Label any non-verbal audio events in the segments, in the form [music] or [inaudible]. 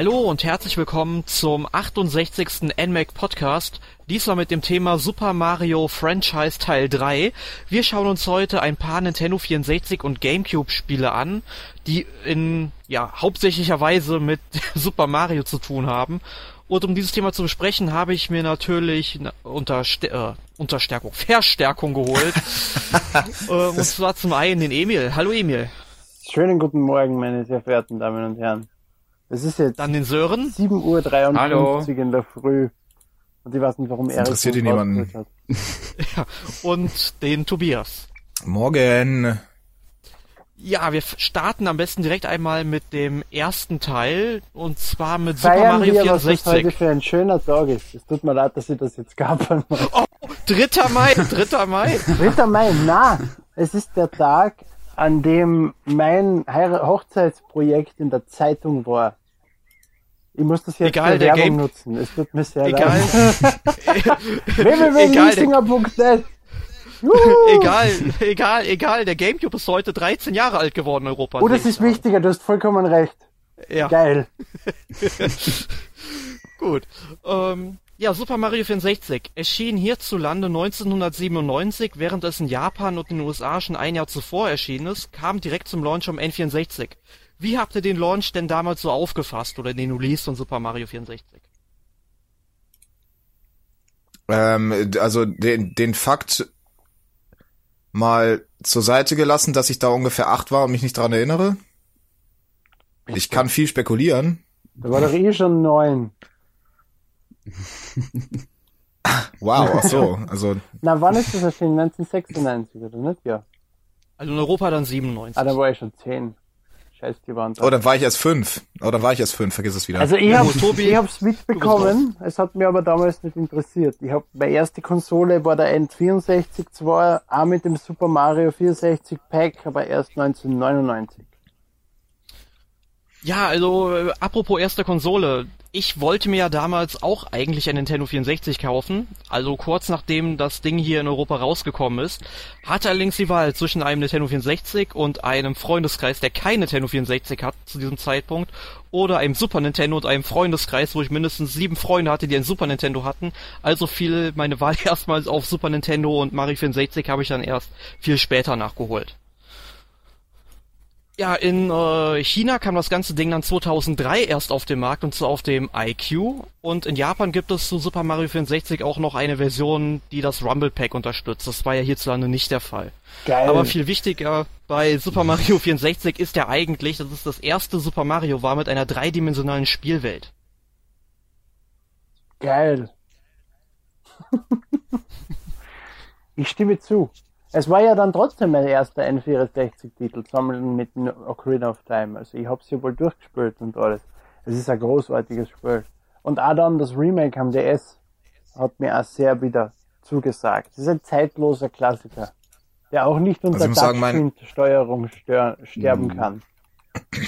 Hallo und herzlich willkommen zum 68. NMAC Podcast. Diesmal mit dem Thema Super Mario Franchise Teil 3. Wir schauen uns heute ein paar Nintendo 64 und GameCube Spiele an, die in, ja, hauptsächlicher Weise mit [laughs] Super Mario zu tun haben. Und um dieses Thema zu besprechen, habe ich mir natürlich Unterst äh, Unterstärkung, Verstärkung geholt. [laughs] äh, und zwar zum einen den Emil. Hallo Emil. Schönen guten Morgen, meine sehr verehrten Damen und Herren. Es ist jetzt Dann den Sören. 7.53 Uhr in der Früh. Und ich weiß nicht, warum er interessiert ihn niemanden. hat. [laughs] Ja, und den Tobias. Morgen. Ja, wir starten am besten direkt einmal mit dem ersten Teil und zwar mit Super Feiern Mario wir, was das heute 64. für ein schöner Tag ist. Es tut mir leid, dass ich das jetzt muss. Oh, 3. Mai, 3. Mai. [laughs] 3. Mai, na, es ist der Tag, an dem mein Heira- Hochzeitsprojekt in der Zeitung war. Ich muss das jetzt Egal, für der Werbung Game- nutzen. Es tut mir sehr Egal. [laughs] leid. egal, egal, egal. Der Gamecube ist heute 13 Jahre alt geworden, Europa. Oh, das ist wichtiger, du hast vollkommen recht. Ja, Geil. [laughs] gut. Ähm, ja, Super Mario 64 erschien hierzulande 1997, während es in Japan und in den USA schon ein Jahr zuvor erschienen ist, kam direkt zum Launch am N64. Wie habt ihr den Launch denn damals so aufgefasst oder den Release von Super Mario 64? Ähm, also den, den Fakt mal zur Seite gelassen, dass ich da ungefähr acht war und mich nicht dran erinnere. Ich kann viel spekulieren. Da war doch eh schon neun. [laughs] Wow, ach so. Also Na, wann ist das erschienen? 1996, oder nicht? Ja. Also in Europa dann 97. Ah, da war ich schon zehn. Scheiß die Wand. Oh, dann war ich erst fünf. Oh, dann war ich erst fünf, vergiss es wieder. Also ich hab's, ich hab's mitbekommen, es hat mir aber damals nicht interessiert. Ich hab, meine erste Konsole war der N64 zwar, auch mit dem Super Mario 64 Pack, aber erst 1999. Ja, also äh, apropos erste Konsole. Ich wollte mir ja damals auch eigentlich ein Nintendo 64 kaufen, also kurz nachdem das Ding hier in Europa rausgekommen ist. Hatte allerdings die Wahl zwischen einem Nintendo 64 und einem Freundeskreis, der kein Nintendo 64 hat zu diesem Zeitpunkt, oder einem Super Nintendo und einem Freundeskreis, wo ich mindestens sieben Freunde hatte, die ein Super Nintendo hatten. Also fiel meine Wahl [laughs] erstmals auf Super Nintendo und Mario 64 habe ich dann erst viel später nachgeholt. Ja, in äh, China kam das ganze Ding dann 2003 erst auf den Markt und zwar auf dem iQ. Und in Japan gibt es zu Super Mario 64 auch noch eine Version, die das Rumble Pack unterstützt. Das war ja hierzulande nicht der Fall. Geil. Aber viel wichtiger bei Super Mario 64 ist ja eigentlich, dass es das erste Super Mario war mit einer dreidimensionalen Spielwelt. Geil. [laughs] ich stimme zu. Es war ja dann trotzdem mein erster N64-Titel, zusammen mit Ocarina of Time. Also ich hab's ja wohl durchgespielt und alles. Es ist ein großartiges Spiel. Und auch dann das Remake am DS hat mir auch sehr wieder zugesagt. Es ist ein zeitloser Klassiker, der auch nicht unter Also Touchscreen-Steuerung sterben Hm. kann. [clears throat]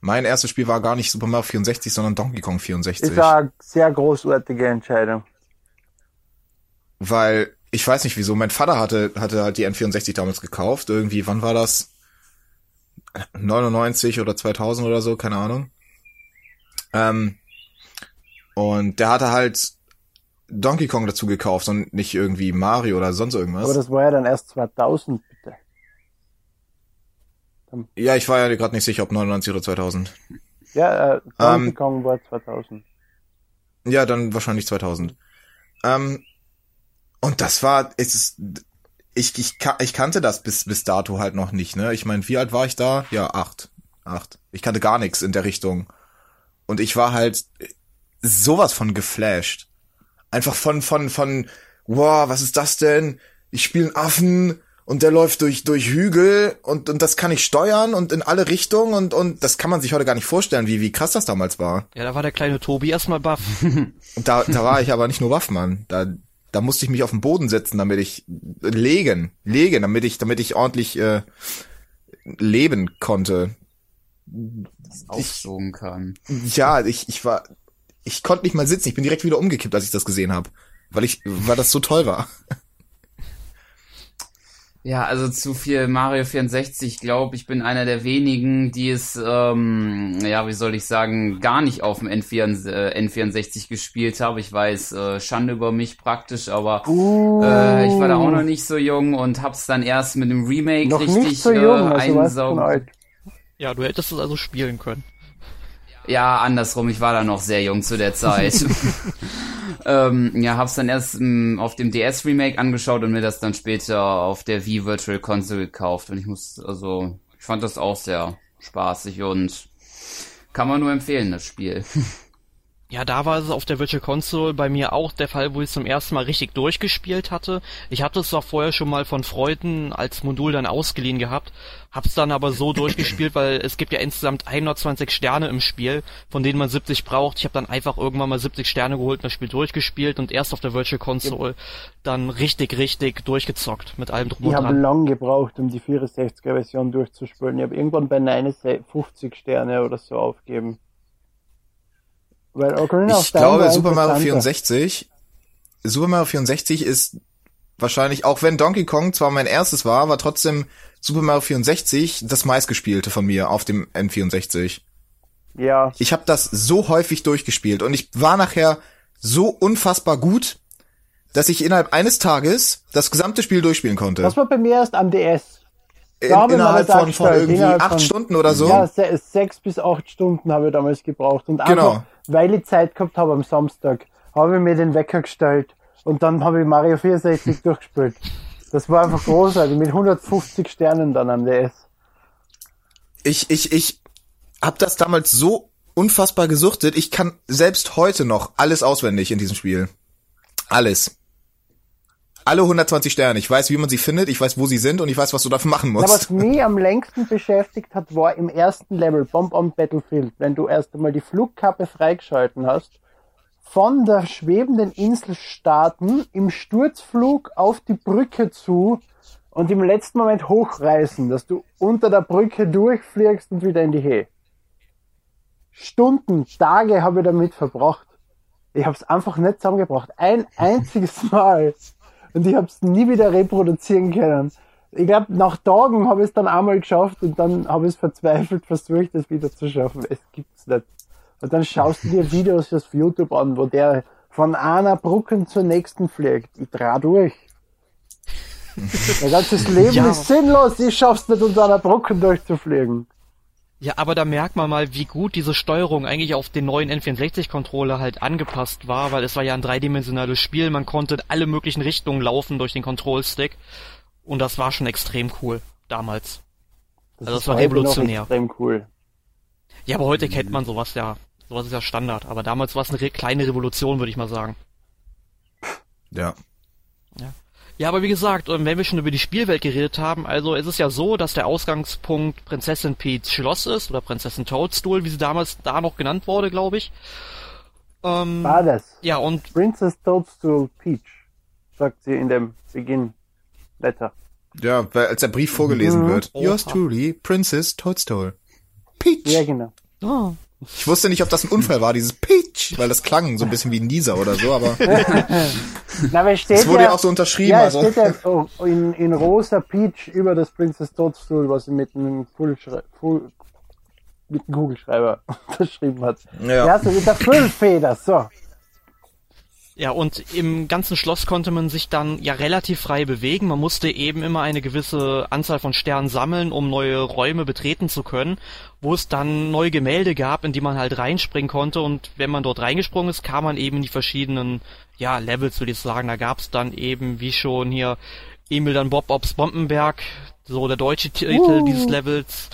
mein erstes Spiel war gar nicht Super Mario 64, sondern Donkey Kong 64. Ist eine sehr großartige Entscheidung. Weil ich weiß nicht wieso, mein Vater hatte hatte halt die N64 damals gekauft, irgendwie, wann war das? 99 oder 2000 oder so, keine Ahnung. Ähm, und der hatte halt Donkey Kong dazu gekauft und nicht irgendwie Mario oder sonst Aber irgendwas. das war ja dann erst 2000, bitte. Ja, ich war ja gerade nicht sicher, ob 99 oder 2000. Ja, äh, Donkey Ähm, Kong war 2000. Ja, dann wahrscheinlich 2000. Ähm, und das war, es ist, ich, ich, ich kannte das bis, bis dato halt noch nicht, ne? Ich meine, wie alt war ich da? Ja, acht. Acht. Ich kannte gar nichts in der Richtung. Und ich war halt sowas von geflasht. Einfach von, von, von, wow, was ist das denn? Ich spiele einen Affen und der läuft durch, durch Hügel und, und das kann ich steuern und in alle Richtungen und, und das kann man sich heute gar nicht vorstellen, wie, wie krass das damals war. Ja, da war der kleine Tobi erstmal baff. [laughs] Und da, da war ich aber nicht nur Waffmann. Da, da musste ich mich auf den Boden setzen, damit ich legen, legen, damit ich, damit ich ordentlich äh, leben konnte. aufsogen kann. Ja, ich, ich war, ich konnte nicht mal sitzen. Ich bin direkt wieder umgekippt, als ich das gesehen habe, weil ich, weil das so toll war. Ja, also zu viel Mario 64. Ich glaube, ich bin einer der wenigen, die es, ähm, ja, wie soll ich sagen, gar nicht auf dem N4, äh, N64 gespielt habe. Ich weiß, äh, Schande über mich praktisch, aber Uh, äh, ich war da auch noch nicht so jung und hab's dann erst mit dem Remake noch richtig nicht so jung, äh, also einsaugen. Ja, du hättest es also spielen können. Ja, andersrum, ich war da noch sehr jung zu der Zeit. [laughs] [laughs] ähm, ja, hab's dann erst ähm, auf dem DS Remake angeschaut und mir das dann später auf der Wii Virtual Console gekauft. Und ich muss, also, ich fand das auch sehr spaßig und kann man nur empfehlen, das Spiel. [laughs] Ja, da war es auf der Virtual Console bei mir auch der Fall, wo ich es zum ersten Mal richtig durchgespielt hatte. Ich hatte es auch vorher schon mal von Freunden als Modul dann ausgeliehen gehabt, hab's dann aber so durchgespielt, weil es gibt ja insgesamt 120 Sterne im Spiel, von denen man 70 braucht. Ich habe dann einfach irgendwann mal 70 Sterne geholt und das Spiel durchgespielt und erst auf der Virtual Console dann richtig, richtig durchgezockt mit allem drum Ich und habe dran. lang gebraucht, um die 64er Version durchzuspielen. Ich habe irgendwann bei 59 Sterne oder so aufgeben. Ich glaube, Super Mario interessanter. 64, Super Mario 64 ist wahrscheinlich, auch wenn Donkey Kong zwar mein erstes war, war trotzdem Super Mario 64 das meistgespielte von mir auf dem N64. Ja, Ich habe das so häufig durchgespielt und ich war nachher so unfassbar gut, dass ich innerhalb eines Tages das gesamte Spiel durchspielen konnte. das war bei mir erst am DS. In, innerhalb von, von irgendwie innerhalb acht von- Stunden oder so. Ja, se sechs bis acht Stunden habe ich damals gebraucht. Und Genau. Weil ich Zeit gehabt habe am Samstag, habe ich mir den Wecker gestellt und dann habe ich Mario 64 [laughs] durchgespielt. Das war einfach großartig, mit 150 Sternen dann am DS. ich, ich, ich hab das damals so unfassbar gesuchtet. Ich kann selbst heute noch alles auswendig in diesem Spiel. Alles. Alle 120 Sterne. Ich weiß, wie man sie findet, ich weiß, wo sie sind und ich weiß, was du dafür machen Na, musst. was mich am längsten beschäftigt hat, war im ersten Level, Bomb on Battlefield, wenn du erst einmal die Flugkappe freigeschalten hast, von der schwebenden Insel starten, im Sturzflug auf die Brücke zu und im letzten Moment hochreißen, dass du unter der Brücke durchfliegst und wieder in die Höhe. Stunden, Tage habe ich damit verbracht. Ich habe es einfach nicht zusammengebracht. Ein einziges Mal. Und ich habe es nie wieder reproduzieren können. Ich glaube, nach Tagen habe ich es dann einmal geschafft und dann habe ich es verzweifelt versucht, es wieder zu schaffen. Es gibt's nicht. Und dann schaust du dir [laughs] Videos auf YouTube an, wo der von einer Brücke zur nächsten fliegt. Ich dreh durch. [laughs] Mein ganzes Leben Ja. ist sinnlos. Ich schaff's nicht, unter einer Brücke durchzufliegen. Ja, aber da merkt man mal, wie gut diese Steuerung eigentlich auf den neuen N64-Controller halt angepasst war, weil es war ja ein dreidimensionales Spiel, man konnte in alle möglichen Richtungen laufen durch den Control-Stick und das war schon extrem cool damals. Also das war revolutionär. Extrem cool. Ja, aber heute kennt man sowas ja. Sowas ist ja Standard, aber damals war es eine re kleine Revolution, würde ich mal sagen. Ja. Ja, aber wie gesagt, wenn wir schon über die Spielwelt geredet haben, also es ist ja so, dass der Ausgangspunkt Prinzessin Pete's Schloss ist, oder Prinzessin Toadstool, wie sie damals da noch genannt wurde, glaube ich. Ähm, War das? ja, und Princess Toadstool Peach, sagt sie in dem Beginn Letter. Ja, weil als der Brief vorgelesen Mhm. wird. Yours truly, Princess Toadstool. Peach. Ja, genau. oh, Ich wusste nicht, ob das ein Unfall war, dieses Peach, weil das klang so ein bisschen wie ein Nieser oder so, aber [laughs] Na, weil steht es wurde ja, ja auch so unterschrieben. ja, also. steht ja in, in rosa Peach über das Princess Toadstool, was sie mit einem Fullschrei Full, mit einem Kugelschreiber [laughs] unterschrieben hat. Ja. Ja, so mit der Füllfeder, so. Ja, und im ganzen Schloss konnte man sich dann ja relativ frei bewegen. Man musste eben immer eine gewisse Anzahl von Sternen sammeln, um neue Räume betreten zu können, wo es dann neue Gemälde gab, in die man halt reinspringen konnte. Und wenn man dort reingesprungen ist, kam man eben in die verschiedenen, ja, Levels, würde ich sagen. Da gab's dann eben, wie schon hier, Emil dann Bob Obs Bombenberg, so der deutsche Titel Uh. dieses Levels.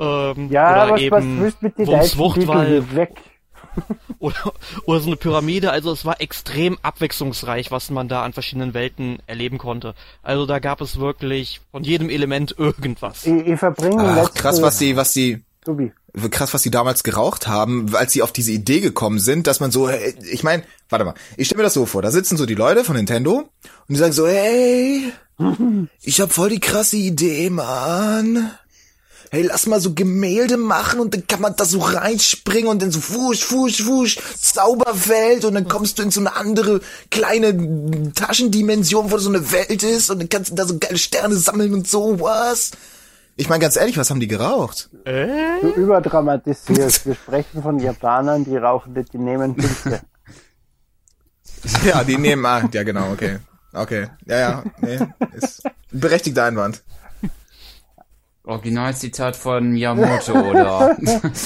Ähm, Ja, oder was, was eben willst du mit den Wuchtwall Titeln weg? [laughs] oder, oder so eine Pyramide. Also es war extrem abwechslungsreich, was man da an verschiedenen Welten erleben konnte. Also da gab es wirklich von jedem Element irgendwas. Ich, ich verbringe Ach, krass, was die, was die, Tobi. krass, was die damals geraucht haben, als sie auf diese Idee gekommen sind, dass man so, ich meine, warte mal, ich stelle mir das so vor, da sitzen so die Leute von Nintendo und die sagen so, hey, [laughs] ich hab voll die krasse Idee, Mann. Hey, lass mal so Gemälde machen und dann kann man da so reinspringen und dann so wusch, wusch, wusch, Zauberwelt und dann kommst du in so eine andere kleine Taschendimension, wo so eine Welt ist und dann kannst du da so geile Sterne sammeln und so, was? Ich meine ganz ehrlich, was haben die geraucht? Du überdramatisierst. Wir sprechen von Japanern, die rauchen die nehmen Pilze. [laughs] Ja, die nehmen, ah, ja genau, okay. Okay, ja, ja, nee, ist berechtigter Einwand. Originalzitat von Miyamoto, [laughs] oder?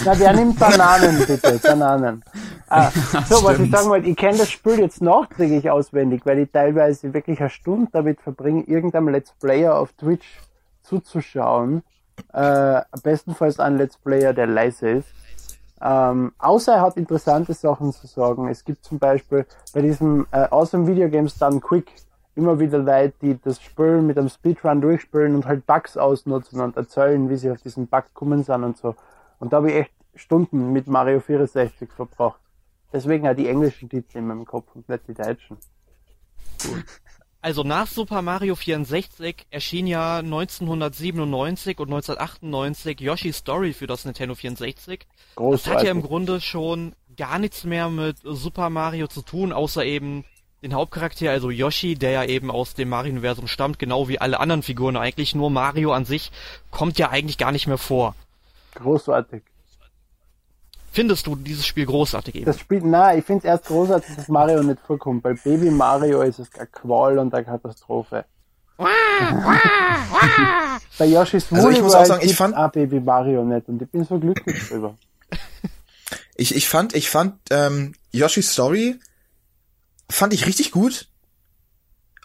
Na, der nimmt Bananen, bitte, Bananen. Ah, [laughs] so, was ich sagen wollte, ich kenne das Spiel jetzt nachträglich auswendig, weil ich teilweise wirklich eine Stunde damit verbringe, irgendeinem Let's Player auf Twitch zuzuschauen. Äh, bestenfalls ein Let's Player, der leise ist. Ähm, außer er hat interessante Sachen zu sagen. Es gibt zum Beispiel bei diesem äh, Awesome Video Games Done Quick immer wieder Leute, die das Spiel mit einem Speedrun durchspielen und halt Bugs ausnutzen und erzählen, wie sie auf diesen Bug gekommen sind und so. Und da habe ich echt Stunden mit Mario 64 verbracht. Deswegen auch die englischen Titel in meinem Kopf und nicht die deutschen. [laughs] Also nach Super Mario 64 erschien ja 1997 und 1998 Yoshi's Story für das Nintendo 64. Das Großartig. hat ja im Grunde schon gar nichts mehr mit Super Mario zu tun, außer eben den Hauptcharakter, also Yoshi, der ja eben aus dem Mario-Universum stammt, genau wie alle anderen Figuren eigentlich. Nur Mario an sich kommt ja eigentlich gar nicht mehr vor. Großartig. Findest du dieses Spiel großartig eben? Das Spiel, na, ich finde es erst großartig, dass Mario nicht vorkommt, weil Baby Mario ist es eine Qual und eine Katastrophe. Bei Yoshi's Also ich muss Woolly auch sagen, ich fand- auch Baby Mario nicht und ich bin so glücklich drüber. Ich, ich fand, ich fand ähm, Yoshi's Story fand ich richtig gut.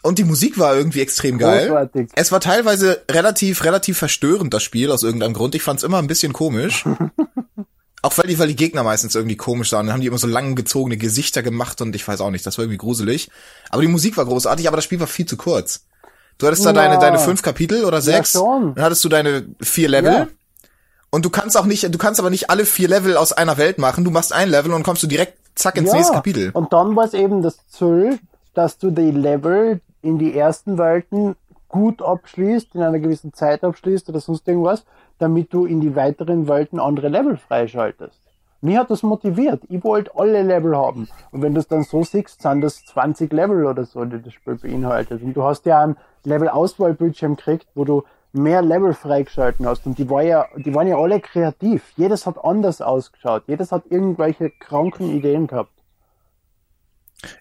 Und die Musik war irgendwie extrem geil. Großartig. Es war teilweise relativ, relativ verstörend, das Spiel, aus irgendeinem Grund. Ich fand's immer ein bisschen komisch. [laughs] Auch weil die, weil die Gegner meistens irgendwie komisch sahen. Dann haben die immer so lang gezogene Gesichter gemacht und ich weiß auch nicht, das war irgendwie gruselig. Aber die Musik war großartig, aber das Spiel war viel zu kurz. Du hattest da Ja. deine, deine fünf Kapitel oder sechs. schon. Dann hattest du deine vier Level. Ja. Und du kannst auch nicht, du kannst aber nicht alle vier Level aus einer Welt machen. Du machst ein Level und kommst du direkt zack ins nächste Kapitel. Und dann war es eben das Ziel, dass du die Level in die ersten Welten gut abschließt, in einer gewissen Zeit abschließt oder sonst irgendwas, damit du in die weiteren Welten andere Level freischaltest. Mich hat das motiviert. Ich wollte alle Level haben. Und wenn du es dann so siehst, sind das 20 Level oder so, die das Spiel beinhaltet. Und du hast ja einen Level-Auswahlbildschirm gekriegt, wo du mehr Level freigeschalten hast. Und die, war ja, die waren ja alle kreativ. Jedes hat anders ausgeschaut. Jedes hat irgendwelche kranken Ideen gehabt.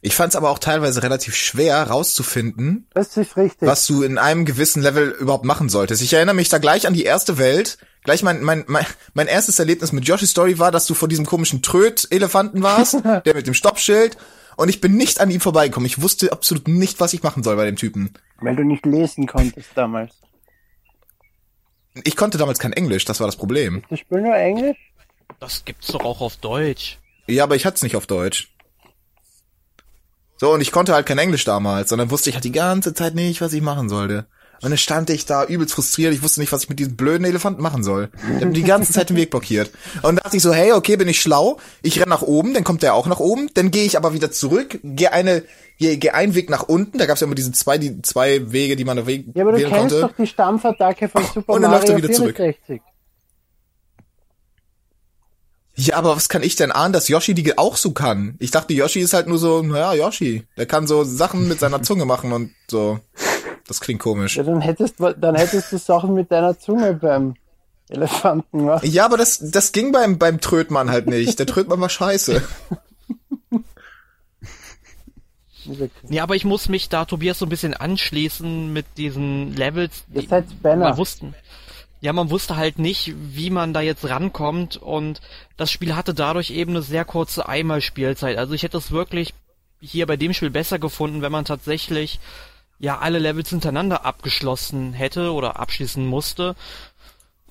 Ich fand es aber auch teilweise relativ schwer rauszufinden, Das ist richtig. was du in einem gewissen Level überhaupt machen solltest. Ich erinnere mich da gleich an die erste Welt. Gleich mein, mein, mein, mein erstes Erlebnis mit Yoshi's Story war, dass du vor diesem komischen Tröd-Elefanten warst, [laughs] der mit dem Stoppschild. Und ich bin nicht an ihm vorbeigekommen. Ich wusste absolut nicht, was ich machen soll bei dem Typen. Weil du nicht lesen konntest damals. Ich konnte damals kein Englisch, das war das Problem. Das Spiel nur Englisch? Das gibt's doch auch auf Deutsch. Ja, aber ich hatte es nicht auf Deutsch. So, und ich konnte halt kein Englisch damals, sondern wusste ich halt die ganze Zeit nicht, was ich machen sollte. Und dann stand ich da übelst frustriert, ich wusste nicht, was ich mit diesem blöden Elefanten machen soll. Der hat die ganze Zeit den Weg blockiert. Und da dachte ich so, hey, okay, bin ich schlau, ich renn nach oben, dann kommt der auch nach oben, dann gehe ich aber wieder zurück, gehe eine, gehe geh einen Weg nach unten, da gab es ja immer diese zwei, die zwei Wege, die man da we- Ja, aber du kennst konnte. doch die Stampfattacke von Super Und dann läuft Mario er wieder zurück. 64. Ja, aber was kann ich denn ahnen, dass Yoshi die auch so kann? Ich dachte, Yoshi ist halt nur so, naja, Yoshi. Der kann so Sachen mit seiner Zunge machen und so. Das klingt komisch. Ja, dann hättest, du- dann hättest du Sachen mit deiner Zunge beim Elefanten gemacht. Ja, aber das, das ging beim, beim Trödmann halt nicht. Der Trödmann war scheiße. Ja, aber ich muss mich da Tobias so ein bisschen anschließen mit diesen Levels. Ihr die- seid Spanner. Man wussten. Ja, man wusste halt nicht, wie man da jetzt rankommt und das Spiel hatte dadurch eben eine sehr kurze Einmalspielzeit. Also ich hätte es wirklich hier bei dem Spiel besser gefunden, wenn man tatsächlich ja alle Levels hintereinander abgeschlossen hätte oder abschließen musste.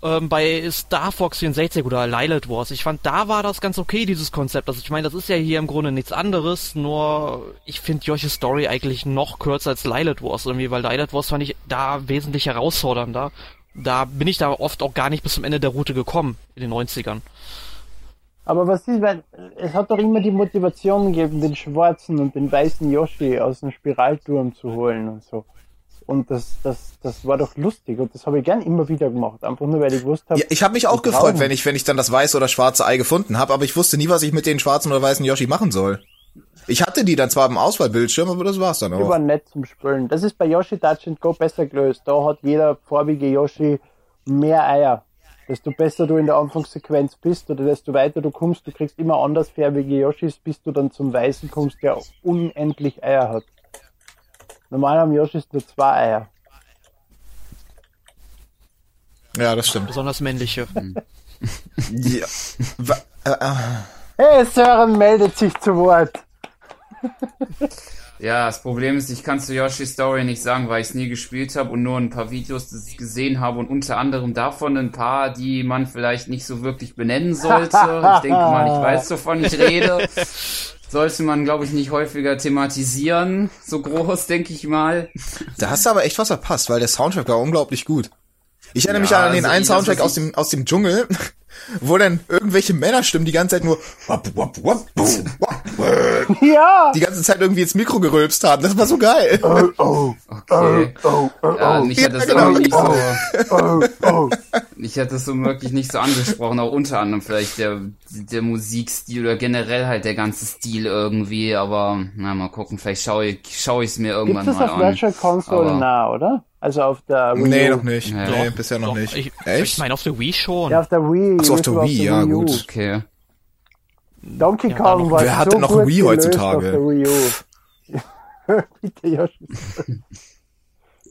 Ähm, bei Star Fox 64 oder Lilith Wars. Ich fand, da war das ganz okay, dieses Konzept. Also ich meine, das ist ja hier im Grunde nichts anderes, nur ich finde Yoshi's Story eigentlich noch kürzer als Lilith Wars irgendwie, weil Lilith Wars fand ich da wesentlich herausfordernder. Da bin ich da oft auch gar nicht bis zum Ende der Route gekommen, in den 90ern. Aber was ist, weil es hat doch immer die Motivation gegeben, den schwarzen und den weißen Yoshi aus dem Spiralturm zu holen und so. Und das, das, das war doch lustig und das habe ich gern immer wieder gemacht, einfach nur weil ich gewusst habe. Ja, ich habe mich auch gefreut, wenn ich, wenn ich dann das weiße oder schwarze Ei gefunden habe, aber ich wusste nie, was ich mit den schwarzen oder weißen Yoshi machen soll. Ich hatte die dann zwar im Auswahlbildschirm, aber das war's dann Die waren auch. nett zum Spielen. Das ist bei Yoshi Touch and Go besser gelöst. Da hat jeder farbige Yoshi mehr Eier. Desto besser du in der Anfangssequenz bist oder desto weiter du kommst, du kriegst immer andersfarbige Yoshis, bis du dann zum Weißen kommst, der unendlich Eier hat. Normal haben Yoshis nur zwei Eier. Ja, das stimmt. Besonders männliche. [laughs] Ja. Wa- äh, äh. Hey, Sören meldet sich zu Wort. [laughs] Ja, das Problem ist, ich kann zu Yoshi Story nicht sagen, weil ich es nie gespielt habe und nur ein paar Videos das ich gesehen habe und unter anderem davon ein paar, die man vielleicht nicht so wirklich benennen sollte. [laughs] Ich denke mal, ich weiß, wovon ich rede. Sollte man, glaube ich, nicht häufiger thematisieren. So groß, [laughs] denke ich mal. Da hast du aber echt was verpasst, weil der Soundtrack war unglaublich gut. Ich erinnere mich Ja, an den also einen Soundtrack was aus dem, aus dem Dschungel, [laughs] wo dann irgendwelche Männerstimmen die ganze Zeit nur wap, wap, wap, wap, Ja! die ganze Zeit irgendwie ins Mikro gerülpst haben. Das war so geil. Oh, [laughs] oh, Okay. oh, oh, Ja, oh, mich hat das Ja, genau. irgendwie nicht so, oh, [laughs] oh. mich hat das so wirklich nicht so angesprochen, auch unter anderem vielleicht der, der Musikstil oder generell halt der ganze Stil irgendwie, aber na, mal gucken, vielleicht schaue ich, schaue ich es mir Gibt irgendwann es mal auf an. Virtual Console Aber- nah, oder? Also auf der Wii Nee, U. noch nicht. Ja. Nee, bisher noch Doch, nicht. Ich, Echt? ich meine auf der Wii schon. Ja, auf der Wii. Ach so, auf der Wii, ja, U. gut. Okay. Donkey Kong war Wer so hat denn noch Wii heutzutage? Der Wii. [laughs] Bitte, Yoshi.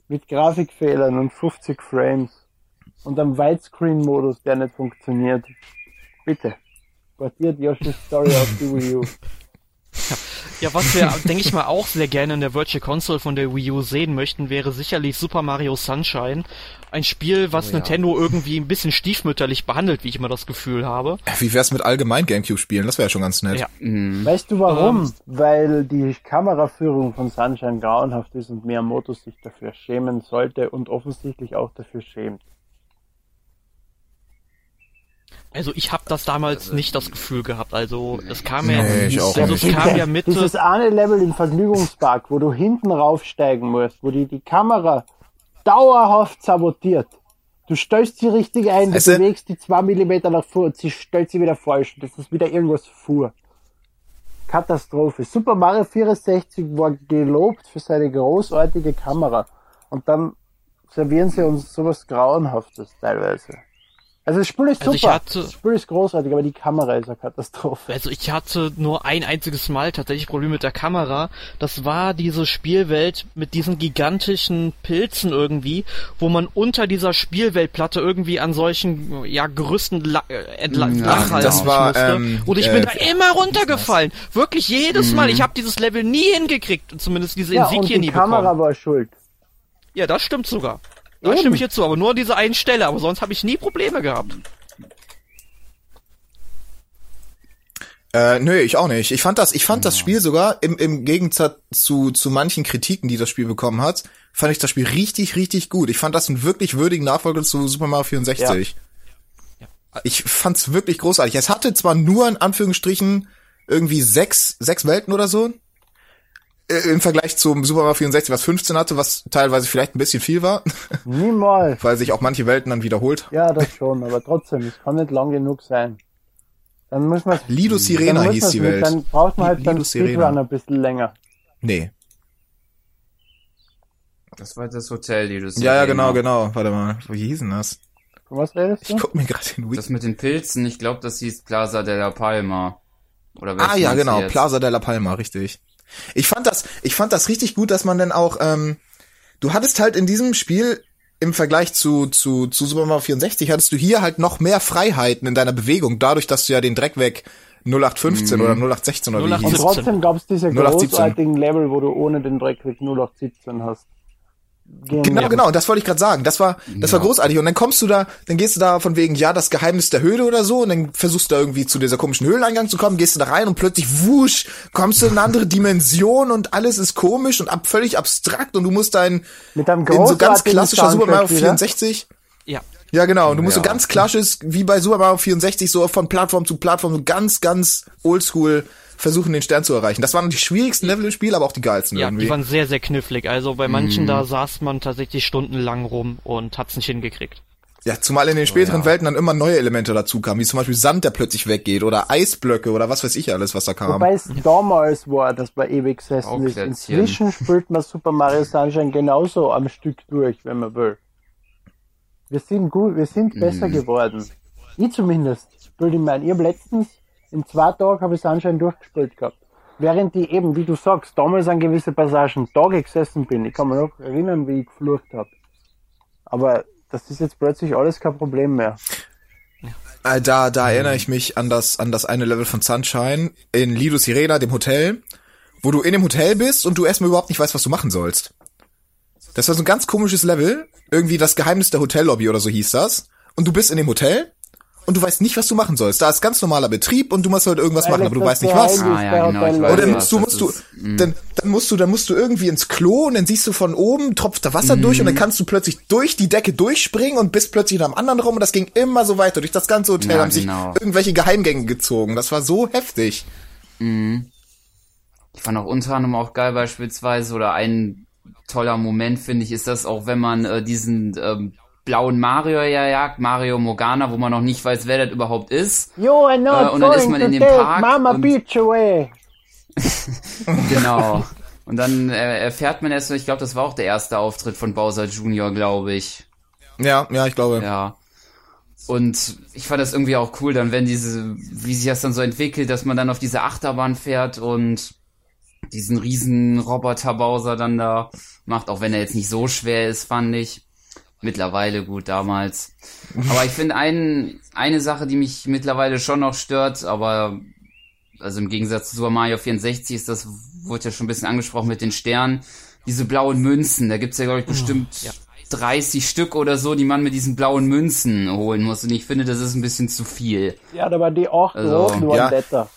Mit Grafikfehlern und 50 Frames. Und einem Widescreen-Modus, der nicht funktioniert. Bitte. Portiert Yoshi's Story auf die Wii U. Ja, was wir, denke ich mal, auch sehr gerne in der Virtual Console von der Wii U sehen möchten, wäre sicherlich Super Mario Sunshine. Ein Spiel, was Oh ja. Nintendo irgendwie ein bisschen stiefmütterlich behandelt, wie ich immer das Gefühl habe. Wie wär's mit allgemein Gamecube-Spielen? Das wäre ja schon ganz nett. Ja. Mhm. Weißt du warum? Ähm. Weil die Kameraführung von Sunshine grauenhaft ist und Miyamoto sich dafür schämen sollte und offensichtlich auch dafür schämt. Also ich habe das damals nicht das Gefühl gehabt. Also es kam ja, Nee, ich auch also es kam ja Mitte. Dieses eine Level im Vergnügungspark, wo du hinten raufsteigen musst, wo die die Kamera dauerhaft sabotiert. Du stellst sie richtig ein, du Also- bewegst die zwei Millimeter nach vor und sie stellt sie wieder falsch. Das ist wieder irgendwas fuhr. Katastrophe. Super Mario 64 war gelobt für seine großartige Kamera. Und dann servieren sie uns sowas Grauenhaftes teilweise. Also das Spiel ist Also ich super. hatte- das Spiel ist großartig, aber die Kamera ist eine Katastrophe. Also ich hatte nur ein einziges Mal tatsächlich Probleme mit der Kamera. Das war diese Spielwelt mit diesen gigantischen Pilzen irgendwie, wo man unter dieser Spielweltplatte irgendwie an solchen ja Gerüsten la äh, entlang nachhalten das war, musste. ähm, Und ich äh, bin da immer runtergefallen. Wirklich jedes Mal. Ich habe dieses Level nie hingekriegt. Zumindest diese Ja, Insignien die nie Kamera bekommen. war schuld. Ja, das stimmt sogar. Da Eben. stimme ich jetzt zu, aber nur an dieser einen Stelle. Aber sonst habe ich nie Probleme gehabt. Äh, nö, ich auch nicht. Ich fand das, ich fand das Spiel sogar im, im Gegensatz zu, zu manchen Kritiken, die das Spiel bekommen hat, fand ich das Spiel richtig, richtig gut. Ich fand das einen wirklich würdigen Nachfolger zu Super Mario 64. Ich fand's wirklich großartig. Es hatte zwar nur in Anführungsstrichen irgendwie sechs, sechs Welten oder so. Äh, Im Vergleich zum Super Mario 64, was 15 hatte, was teilweise vielleicht ein bisschen viel war, Niemals. [laughs] weil sich auch manche Welten dann wiederholt. Ja, das schon, aber trotzdem, es kann nicht lang genug sein. Dann muss man Lido Sirena hieß die mit- Welt. Dann braucht man halt Lido Sirena. Speedrun ein bisschen länger. Nee. Das war das Hotel, die du Ja, ja, genau, genau. Warte mal. Wie hieß denn das? Von was redest Ich du? guck mir gerade den Wiki Das mit den Pilzen, ich glaube, das hieß Plaza de la Palma. Oder Ah ja, genau, jetzt? Plaza de la Palma, richtig. Ich fand das, ich fand das richtig gut, dass man dann auch, ähm, du hattest halt in diesem Spiel im Vergleich zu, zu, zu Super Mario 64 hattest du hier halt noch mehr Freiheiten in deiner Bewegung, dadurch, dass du ja den Dreck weg 0815 oder 0816 oder wie 0817. Und hieß. trotzdem gab es diese 0817. großartigen Level, wo du ohne den Dreckweg 0817 hast. Gehen Genau, genau, und das wollte ich gerade sagen. Das war, das war Ja. großartig. Und dann kommst du da, dann gehst du da von wegen, ja, das Geheimnis der Höhle oder so, und dann versuchst du da irgendwie zu dieser komischen Höhleneingang zu kommen, gehst du da rein und plötzlich wusch, kommst du in eine andere Dimension und alles ist komisch und ab, völlig abstrakt und du musst dein, Mit in so ganz klassischer Super Mario Soundtrack wieder. 64, Ja. Ja, genau. Und du musst Ja. so ganz klassisch, wie bei Super Mario 64, so von Plattform zu Plattform, so ganz, ganz oldschool versuchen, den Stern zu erreichen. Das waren die schwierigsten Level im Spiel, aber auch die geilsten Ja, irgendwie. die waren sehr, sehr knifflig. Also bei manchen Mhm. da saß man tatsächlich stundenlang rum und hat's nicht hingekriegt. Ja, zumal in den späteren ja. Welten dann immer neue Elemente dazu kamen, wie zum Beispiel Sand, der plötzlich weggeht oder Eisblöcke oder was weiß ich alles, was da kam. Wobei es damals war, dass man ewig. Bauplätzchen. Inzwischen spielt man Super Mario Sunshine genauso am Stück durch, wenn man will. Wir sind gut, wir sind besser geworden. Ich zumindest. Ich mein, ich hab letztens, in zwei Tagen habe ich Sunshine durchgespielt gehabt. Während ich eben, wie du sagst, damals an gewisse Passagen Tage gesessen bin. Ich kann mich noch erinnern, wie ich geflucht habe. Aber das ist jetzt plötzlich alles kein Problem mehr. Äh, da, da erinnere ich mich an das, an das eine Level von Sunshine in Lido Sirena, dem Hotel, wo du in dem Hotel bist und du erstmal überhaupt nicht weißt, was du machen sollst. Das war so ein ganz komisches Level, irgendwie das Geheimnis der Hotellobby oder so hieß das. Und du bist in dem Hotel und du weißt nicht, was du machen sollst. Da ist ganz normaler Betrieb und du musst halt irgendwas machen, aber du weißt nicht was. Ah, ja, genau, ich weiß Oder musst du, musst du, mm. dann, dann musst du, dann musst du irgendwie ins Klo und dann siehst du von oben, tropft da Wasser durch und dann kannst du plötzlich durch die Decke durchspringen und bist plötzlich in einem anderen Raum und das ging immer so weiter. Durch das ganze Hotel Ja, haben sich genau. irgendwelche Geheimgänge gezogen. Das war so heftig. Ich fand auch unter anderem auch geil beispielsweise oder ein toller Moment finde ich ist das auch, wenn man äh, diesen ähm, blauen Mario ja jagt, Mario Morgana, wo man noch nicht weiß, wer das überhaupt ist. You are not Äh, und dann ist man in dem Park Mama und- Beach away. [laughs] Genau. Und dann äh, erfährt man erst, ich glaube, das war auch der erste Auftritt von Bowser Jr., glaube ich. Ja, ja, ich glaube. Ja. Und ich fand das irgendwie auch cool, dann wenn diese, wie sich das dann so entwickelt, dass man dann auf diese Achterbahn fährt und diesen riesen Roboter Bowser dann da macht, auch wenn er jetzt nicht so schwer ist, fand ich. Mittlerweile gut, damals. Aber ich finde ein, eine Sache, die mich mittlerweile schon noch stört, aber also im Gegensatz zu Super Mario 64 ist das, wurde ja schon ein bisschen angesprochen mit den Sternen, diese blauen Münzen, da gibt's ja, glaube ich, bestimmt 30 Stück oder so, die man mit diesen blauen Münzen holen muss. Und ich finde, das ist ein bisschen zu viel. Ja, da war die acht Also, roten waren ja. netter.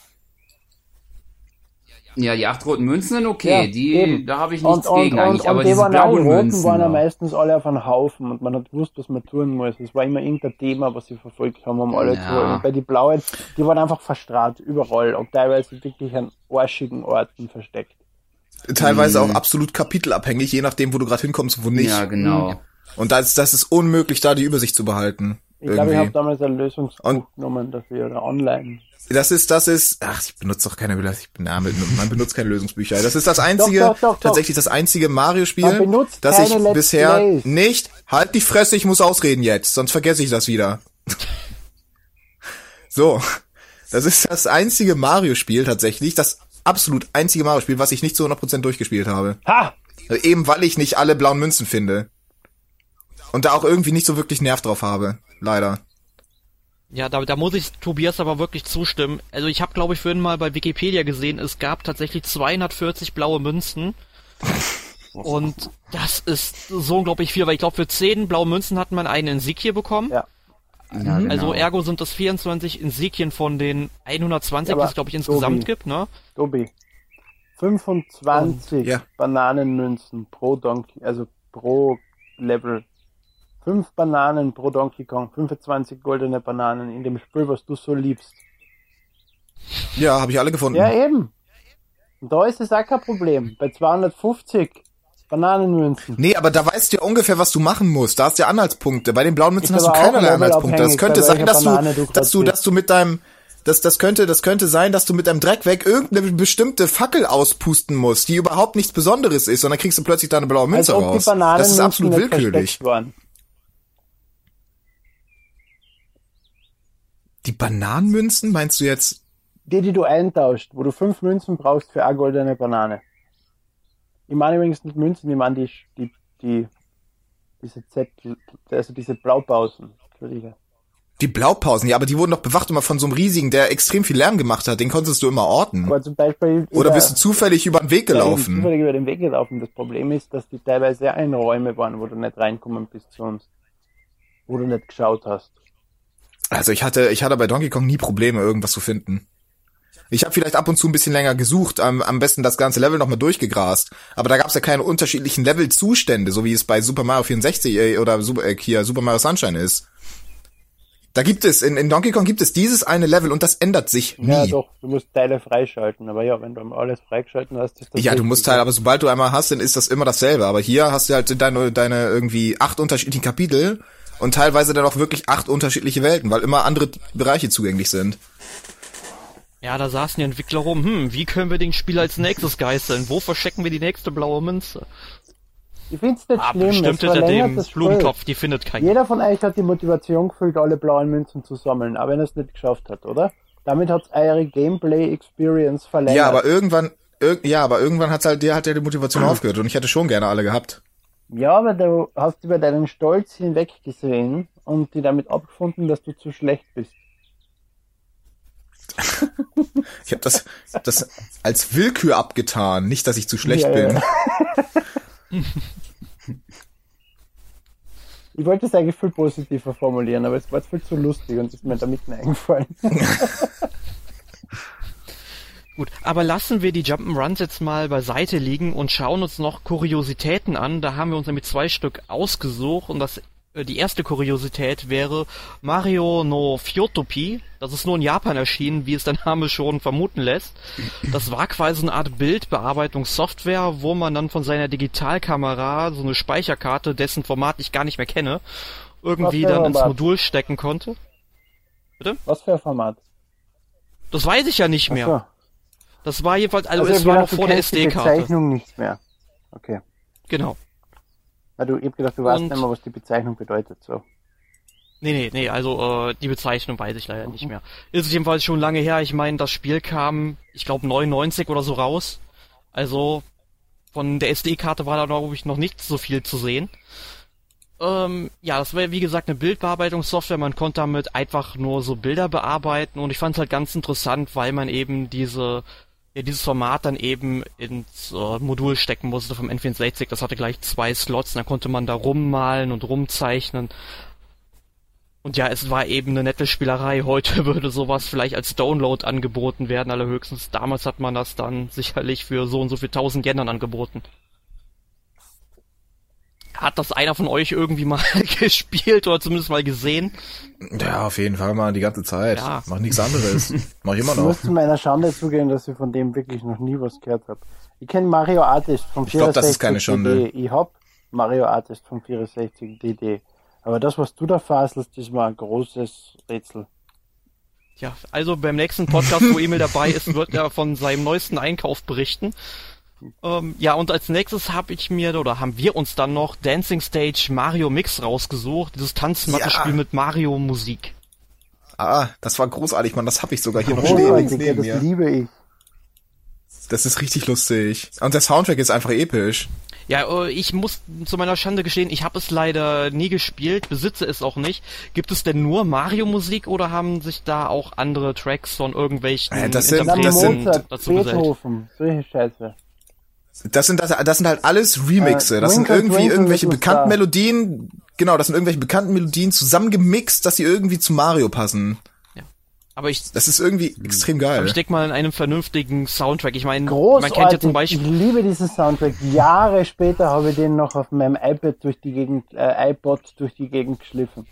Ja, die acht roten Münzen sind okay, Ja, die, eben. da habe ich nichts Und, gegen und, eigentlich, und aber die, diese waren auch, die blauen roten Münzen. waren ja meistens alle auf einem Haufen und man hat gewusst, was man tun muss. Es war immer irgendein Thema, was sie verfolgt haben, um alle Ja. zu holen. Bei die blauen, die waren einfach verstrahlt überall und teilweise wirklich an arschigen Orten versteckt. Teilweise auch absolut kapitelabhängig, je nachdem, wo du gerade hinkommst und wo nicht. Ja, genau. Und das, das ist unmöglich, da die Übersicht zu behalten. Ich glaube, ich habe damals ein Lösungsbuch Und- genommen dafür oder online. Das ist, das ist, ach, ich benutze doch keine, ich ja, man benutzt keine Lösungsbücher. Das ist das einzige, Doch, doch, doch, tatsächlich das einzige Mario-Spiel, das ich Let's bisher Plays. nicht, halt die Fresse, ich muss ausreden jetzt, sonst vergesse ich das wieder. [laughs] so. Das ist das einzige Mario-Spiel tatsächlich, das absolut einzige Mario-Spiel, was ich nicht zu 100% durchgespielt habe. Ha! Eben weil ich nicht alle blauen Münzen finde. Und da auch irgendwie nicht so wirklich Nerv drauf habe. Leider. Ja, da, da muss ich Tobias aber wirklich zustimmen. Also ich habe, glaube ich, vorhin mal bei Wikipedia gesehen, es gab tatsächlich 240 blaue Münzen. [laughs] Und das ist so unglaublich viel, weil ich glaube, für 10 blaue Münzen hat man einen Insignie bekommen. Ja. Ja, genau. Also ergo sind das 24 Insignien von den 120, Ja, aber die es, glaube ich, insgesamt Tobi. gibt, ne? Tobi. 25 ja. Bananenmünzen pro Donkey, also pro Level. 5 Bananen pro Donkey Kong, 25 goldene Bananen in dem Spiel, was du so liebst. Ja, habe ich alle gefunden. Ja, eben. Und da ist es auch kein Problem. Bei 250 Bananenmünzen. Nee, aber da weißt du ja ungefähr, was du machen musst. Da hast du ja Anhaltspunkte. Bei den blauen Münzen hast du keinerlei Anhaltspunkte. Das könnte sein, dass Banane du, du dass du, dass du mit deinem, das, das könnte, das könnte sein, dass du mit deinem Dreck weg irgendeine bestimmte Fackel auspusten musst, die überhaupt nichts Besonderes ist, und dann kriegst du plötzlich deine blaue Münze raus. Das ist absolut willkürlich. versteckt waren. Die Bananenmünzen, meinst du jetzt? Die, die du eintauscht, wo du fünf Münzen brauchst für eine goldene Banane. Ich meine übrigens nicht Münzen, ich meine die, die, die, diese Zettel, also diese Blaupausen. Entschuldige. Die Blaupausen, ja, aber die wurden doch bewacht immer von so einem riesigen, der extrem viel Lärm gemacht hat. Den konntest du immer orten. Aber zum Beispiel. Oder bist du zufällig über den Weg Ja, gelaufen? zufällig über den Weg gelaufen. Das Problem ist, dass die teilweise ein Räume waren, wo du nicht reinkommen bist sonst. Wo du nicht geschaut hast. Also ich hatte, ich hatte bei Donkey Kong nie Probleme, irgendwas zu finden. Ich habe vielleicht ab und zu ein bisschen länger gesucht, am, am besten das ganze Level nochmal durchgegrast. Aber da gab es ja keine unterschiedlichen Levelzustände, so wie es bei Super Mario 64 äh, oder Super, äh, hier Super Mario Sunshine ist. Da gibt es, in, in Donkey Kong gibt es dieses eine Level und das ändert sich nie. Ja, doch, du musst Teile freischalten. Aber ja, wenn du alles freigeschalten hast, ist das Ja, du musst halt, aber sobald du einmal hast, dann ist das immer dasselbe. Aber hier hast du halt deine, deine irgendwie acht unterschiedlichen Kapitel und teilweise dann auch wirklich acht unterschiedliche Welten, weil immer andere Bereiche zugänglich sind. Ja, da saßen die Entwickler rum, hm, wie können wir den Spiel als nächstes geißeln? Wo verstecken wir die nächste blaue Münze? Ich find's nicht Ah, schlimm, bestimmt es hinter dem Spiel. Blumentopf, die findet keiner. Jeder von euch hat die Motivation gefühlt, alle blauen Münzen zu sammeln, auch wenn er es nicht geschafft hat, oder? Damit hat's eure Gameplay-Experience verlängert. Ja, aber irgendwann, irg ja, aber irgendwann hat's halt, der hat ja die Motivation aufgehört und ich hätte schon gerne alle gehabt. Ja, aber du hast über deinen Stolz hinweggesehen und die damit abgefunden, dass du zu schlecht bist. Ich habe das, das als Willkür abgetan, nicht, dass ich zu schlecht Ja, bin. ja. Ich wollte es eigentlich viel positiver formulieren, aber es war jetzt viel zu lustig und ist mir da mitten eingefallen. [laughs] Gut, aber lassen wir die Jump'n'Runs jetzt mal beiseite liegen und schauen uns noch Kuriositäten an. Da haben wir uns nämlich zwei Stück ausgesucht und das äh, die erste Kuriosität wäre Mario no Fyotopi. Das ist nur in Japan erschienen, wie es der Name schon vermuten lässt. Das war quasi eine Art Bildbearbeitungssoftware, wo man dann von seiner Digitalkamera so eine Speicherkarte, dessen Format ich gar nicht mehr kenne, irgendwie dann ins? Modul stecken konnte. Was für ein Format? Das weiß ich ja nicht mehr. Das war jedenfalls, also, Also, es war noch vor der kennst die SD-Karte. Bezeichnung nicht mehr. Okay. Genau. Weil du, ich hab gedacht, du weißt nicht mehr, was die Bezeichnung bedeutet, so. Nee, nee, nee, also äh, die Bezeichnung weiß ich leider nicht mehr. Ist jedenfalls schon lange her. Ich meine, das Spiel kam, ich glaube 99 oder so raus. Also von der SD-Karte war da glaube ich noch nicht so viel zu sehen. Ähm, ja, das war wie gesagt eine Bildbearbeitungssoftware. Man konnte damit einfach nur so Bilder bearbeiten und ich fand es halt ganz interessant, weil man eben diese ja, dieses Format dann eben ins äh, Modul stecken musste vom N64. Das hatte gleich zwei Slots, dann konnte man da rummalen und rumzeichnen. Und ja, es war eben eine nette Spielerei. [laughs] Heute würde sowas vielleicht als Download angeboten werden, allerhöchstens. Damals hat man das dann sicherlich für so und so viel tausend Yen dann angeboten. Hat das einer von euch irgendwie mal [laughs] gespielt oder zumindest mal gesehen? Ja, auf jeden Fall mal die ganze Zeit. Ja. Mach nichts anderes. [laughs] Mach ich immer Ich noch. muss zu meiner Schande zugeben, dass ich von dem wirklich noch nie was gehört habe. Ich kenne Mario Artist vom 64 Ich glaub, das ist keine Schande. DD. Ich hab Mario Artist vom 64 DD. Aber das, was du da faselst, ist mal ein großes Rätsel. Ja, also beim nächsten Podcast, wo Emil dabei ist, wird er von seinem neuesten Einkauf berichten. Ähm, ja, und als nächstes habe ich mir, oder haben wir uns dann noch Dancing Stage Mario Mix rausgesucht, dieses Tanzmattenspiel Ja. mit Mario Musik. Ah, das war großartig, Mann. Das hab ich sogar hier noch stehen links neben das mir. liebe ich. Das ist richtig lustig. Und der Soundtrack ist einfach episch. Ja, äh, ich muss zu meiner Schande gestehen, ich habe es leider nie gespielt, besitze es auch nicht. Gibt es denn nur Mario-Musik oder haben sich da auch andere Tracks von irgendwelchen Äh, das sind- das sind- Mozart, dazu gesellt? Beethoven, solche Scheiße. Das sind, das, das sind halt alles Remixe. Äh, Das sind irgendwie Twinkle, irgendwelche bekannten. Melodien. Genau, das sind irgendwelche bekannten Melodien zusammengemixt, dass sie irgendwie zu Mario passen. Aber ich, Das ist irgendwie extrem geil. aber ich denke mal in einem vernünftigen Soundtrack. Ich meine, man kennt ja zum ich Beispiel, liebe diesen Soundtrack. Jahre später habe ich den noch auf meinem iPad durch die Gegend, äh, iPod durch die Gegend geschliffen.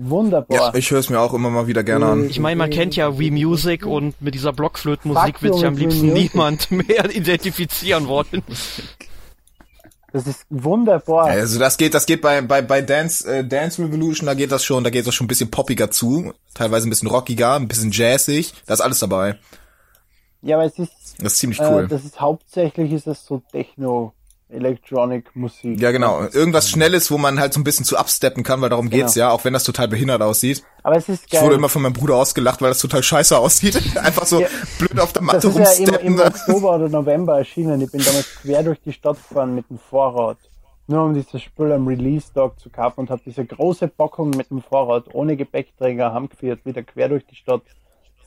Wunderbar. ja, ich höre es mir auch immer mal wieder gerne an. ich meine, man kennt ja Wii Music und mit dieser Blockflötenmusik wird sich am liebsten niemand [laughs] mehr identifizieren wollen. Das ist wunderbar. Also das geht, das geht bei bei bei Dance äh, Dance Revolution, da geht das schon, da geht das schon ein bisschen poppiger zu, teilweise ein bisschen rockiger, ein bisschen jazzig, da ist alles dabei. Ja, aber es ist, Das ist ziemlich äh, cool. das ist hauptsächlich ist das so Techno, Electronic Musik. ja, genau. Irgendwas Schnelles, wo man halt so ein bisschen zu absteppen kann, weil darum geht's Genau. ja, auch wenn das total behindert aussieht. Aber es ist Ich wurde geil. immer von meinem Bruder ausgelacht, weil das total scheiße aussieht. [laughs] Einfach so Ja. blöd auf der das Matte ist ja im, im Oktober oder November erschienen. Ich bin damals quer durch die Stadt gefahren mit dem Fahrrad. Nur um dieses Spiel am Release-Tag zu kaufen und habe diese große Packung mit dem Fahrrad ohne Gepäckträger heimgeführt, wieder quer durch die Stadt.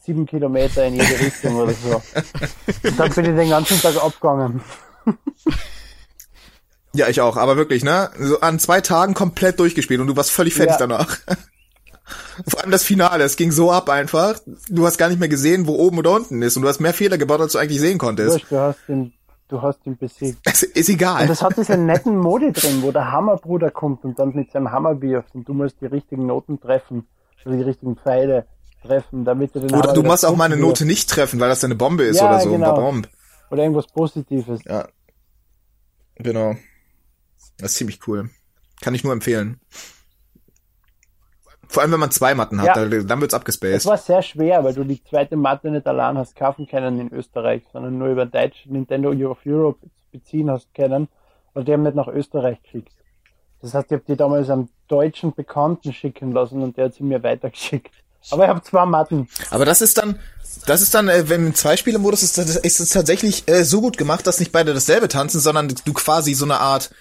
Sieben Kilometer in jede Richtung oder so. [laughs] Und dann bin ich den ganzen Tag abgegangen. [laughs] Ja, ich auch, aber wirklich, ne? So an zwei Tagen komplett durchgespielt und du warst völlig fertig Ja. danach. [laughs] Vor allem das Finale, es ging so ab einfach. Du hast gar nicht mehr gesehen, wo oben oder unten ist und du hast mehr Fehler gebaut, als du eigentlich sehen konntest. Du hast ihn, du hast ihn besiegt. Es ist egal. Und das hat diese netten Modi drin, wo der Hammerbruder kommt und dann mit seinem Hammer wirft und du musst die richtigen Noten treffen, also die richtigen Pfeile treffen, damit du den Oder Hammer du musst auch mal eine. Note nicht treffen, weil das deine Bombe ist Ja, oder so. genau. Oder irgendwas Positives. Ja. Genau. Das ist ziemlich cool. Kann ich nur empfehlen. Vor allem, wenn man zwei Matten hat, Ja. dann, Es abgespaced. war sehr schwer, weil du die zweite Matte nicht allein hast kaufen können in Österreich, sondern nur über Deutsch Nintendo of Europe beziehen hast können. Und die haben nicht nach Österreich geschickt. Das heißt, ich habe die damals am deutschen Bekannten schicken lassen und der hat sie mir weitergeschickt. Aber ich habe zwei Matten. Aber das ist dann, das ist dann, äh, wenn im Zwei-Spieler-Modus ist, ist es tatsächlich äh, so gut gemacht, dass nicht beide dasselbe tanzen, sondern du quasi so eine Art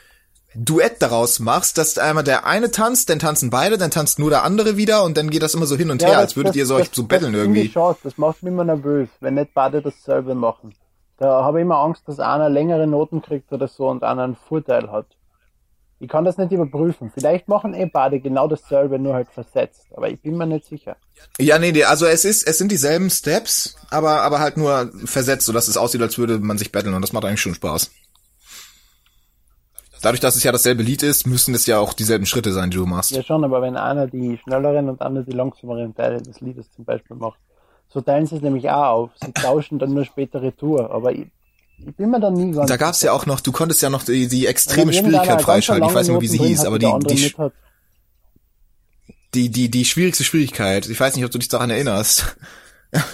Duett daraus machst, dass einmal der eine tanzt, dann tanzen beide, dann tanzt nur der andere wieder und dann geht das immer so hin und her, das- als würdet das- ihr so euch das- so betteln irgendwie. schade. Das macht mich immer nervös, wenn nicht beide dasselbe machen. Da habe ich immer Angst, dass einer längere Noten kriegt oder so und einer einen Vorteil hat. Ich kann das nicht überprüfen. Vielleicht machen eh beide genau dasselbe, nur halt versetzt. Aber ich bin mir nicht sicher. Ja, nee, nee, also es ist, es sind dieselben Steps, aber, aber halt nur versetzt, sodass es aussieht, als würde man sich betteln und das macht eigentlich schon Spaß. Dadurch, dass es ja dasselbe Lied ist, müssen es ja auch dieselben Schritte sein, die du machst. Ja schon, aber wenn einer die schnelleren und einer die langsameren Teile des Liedes zum Beispiel macht, so teilen sie es nämlich auch auf. Sie tauschen dann nur später Retour. Aber ich, ich bin mir da nie ganz Da gab's ja auch noch, du konntest ja noch die, die extreme Schwierigkeit ganz freischalten. Ich weiß nicht mehr, wie sie hieß, aber die, andere die, die, die, die schwierigste Schwierigkeit. Ich weiß nicht, ob du dich daran erinnerst. [laughs]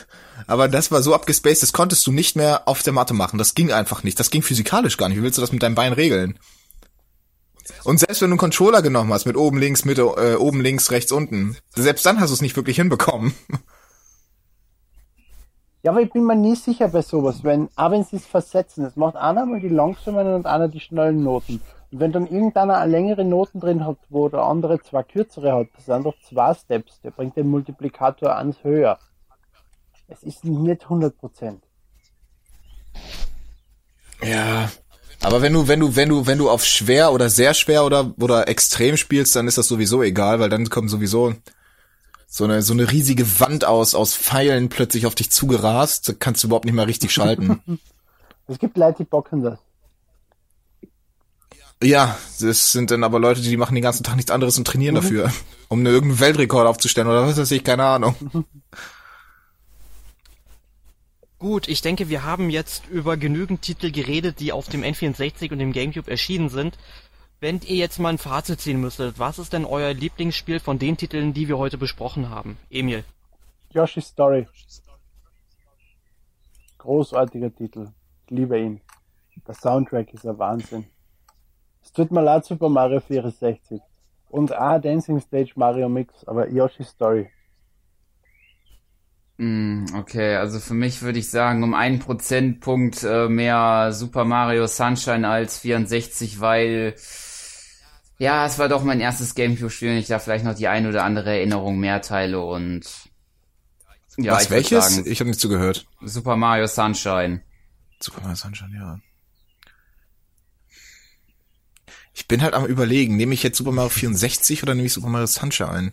Aber das war so abgespaced, das konntest du nicht mehr auf der Matte machen. Das ging einfach nicht. Das ging physikalisch gar nicht. Wie willst du das mit deinem Bein regeln? Und selbst wenn du einen Controller genommen hast, mit oben links, Mitte, äh, oben links, rechts, unten, selbst dann hast du es nicht wirklich hinbekommen. [laughs] Ja, aber ich bin mir nie sicher bei sowas, wenn, auch wenn sie es versetzen, es macht einer mal die langsamen und einer die schnellen Noten. Und wenn dann irgendeiner eine längere Noten drin hat, wo der andere zwei kürzere hat, das sind doch zwei Steps, der bringt den Multiplikator ans höher. Es ist nicht 100 Prozent. Ja. Aber wenn du, wenn du, wenn du, wenn du auf schwer oder sehr schwer oder, oder extrem spielst, dann ist das sowieso egal, weil dann kommt sowieso so eine, so eine riesige Wand aus, aus Pfeilen plötzlich auf dich zugerast. Da kannst du überhaupt nicht mehr richtig schalten. [laughs] Es gibt Leute, die bocken das. ja, das sind dann aber Leute, die machen den ganzen Tag nichts anderes und trainieren dafür, um eine irgendeinen Weltrekord aufzustellen oder was weiß ich, keine Ahnung. [laughs] Gut, ich denke, wir haben jetzt über genügend Titel geredet, die auf dem N64 und dem GameCube erschienen sind. Wenn ihr jetzt mal ein Fazit ziehen müsstet, was ist denn euer Lieblingsspiel von den Titeln, die wir heute besprochen haben? Emil. Yoshi's Story. Großartiger Titel. Ich liebe ihn. Der Soundtrack ist ein Wahnsinn. Es tut mir leid, Super Mario 64. Und auch Dancing Stage Mario Mix, aber Yoshi's Story. Mm, Okay, also für mich würde ich sagen, um einen Prozentpunkt äh, mehr Super Mario Sunshine als 64, weil ja, es war doch mein erstes Gamecube-Spiel und ich da vielleicht noch die ein oder andere Erinnerung mehr teile und ja, was, ich welches? Sagen, ich habe nicht zugehört. Super Mario Sunshine. Super Mario Sunshine, ja. Ich bin halt am überlegen, nehme ich jetzt Super Mario 64 oder nehme ich Super Mario Sunshine?